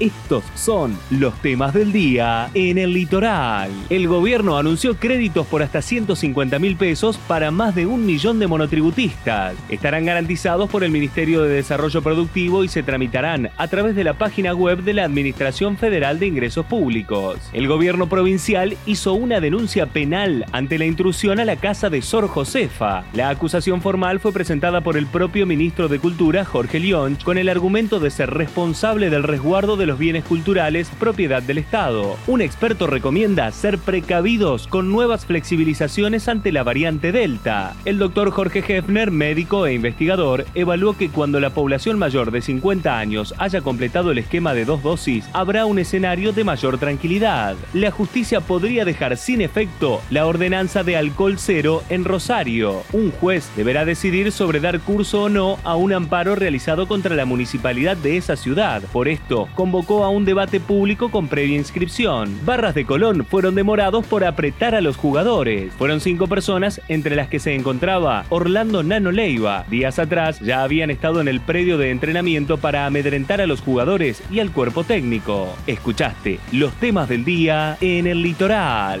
Estos son los temas del día en el litoral. El gobierno anunció créditos por hasta 150 mil pesos para más de un millón de monotributistas. Estarán garantizados por el Ministerio de Desarrollo Productivo y se tramitarán a través de la página web de la Administración Federal de Ingresos Públicos. El gobierno provincial hizo una denuncia penal ante la intrusión a la casa de Sor Josefa. La acusación formal fue presentada por el propio ministro de Cultura, Jorge León, con el argumento de ser responsable del resguardo de los bienes culturales propiedad del Estado. Un experto recomienda ser precavidos con nuevas flexibilizaciones ante la variante Delta. El doctor Jorge Hefner, médico e investigador, evaluó que cuando la población mayor de 50 años haya completado el esquema de dos dosis, habrá un escenario de mayor tranquilidad. La justicia podría dejar sin efecto la ordenanza de alcohol cero en Rosario. Un juez deberá decidir sobre dar curso o no a un amparo realizado contra la municipalidad de esa ciudad. Por esto, a un debate público con previa inscripción. Barras de Colón fueron demorados por apretar a los jugadores. Fueron cinco personas, entre las que se encontraba Orlando Nano Leiva. Días atrás ya habían estado en el predio de entrenamiento para amedrentar a los jugadores y al cuerpo técnico. Escuchaste los temas del día en el litoral.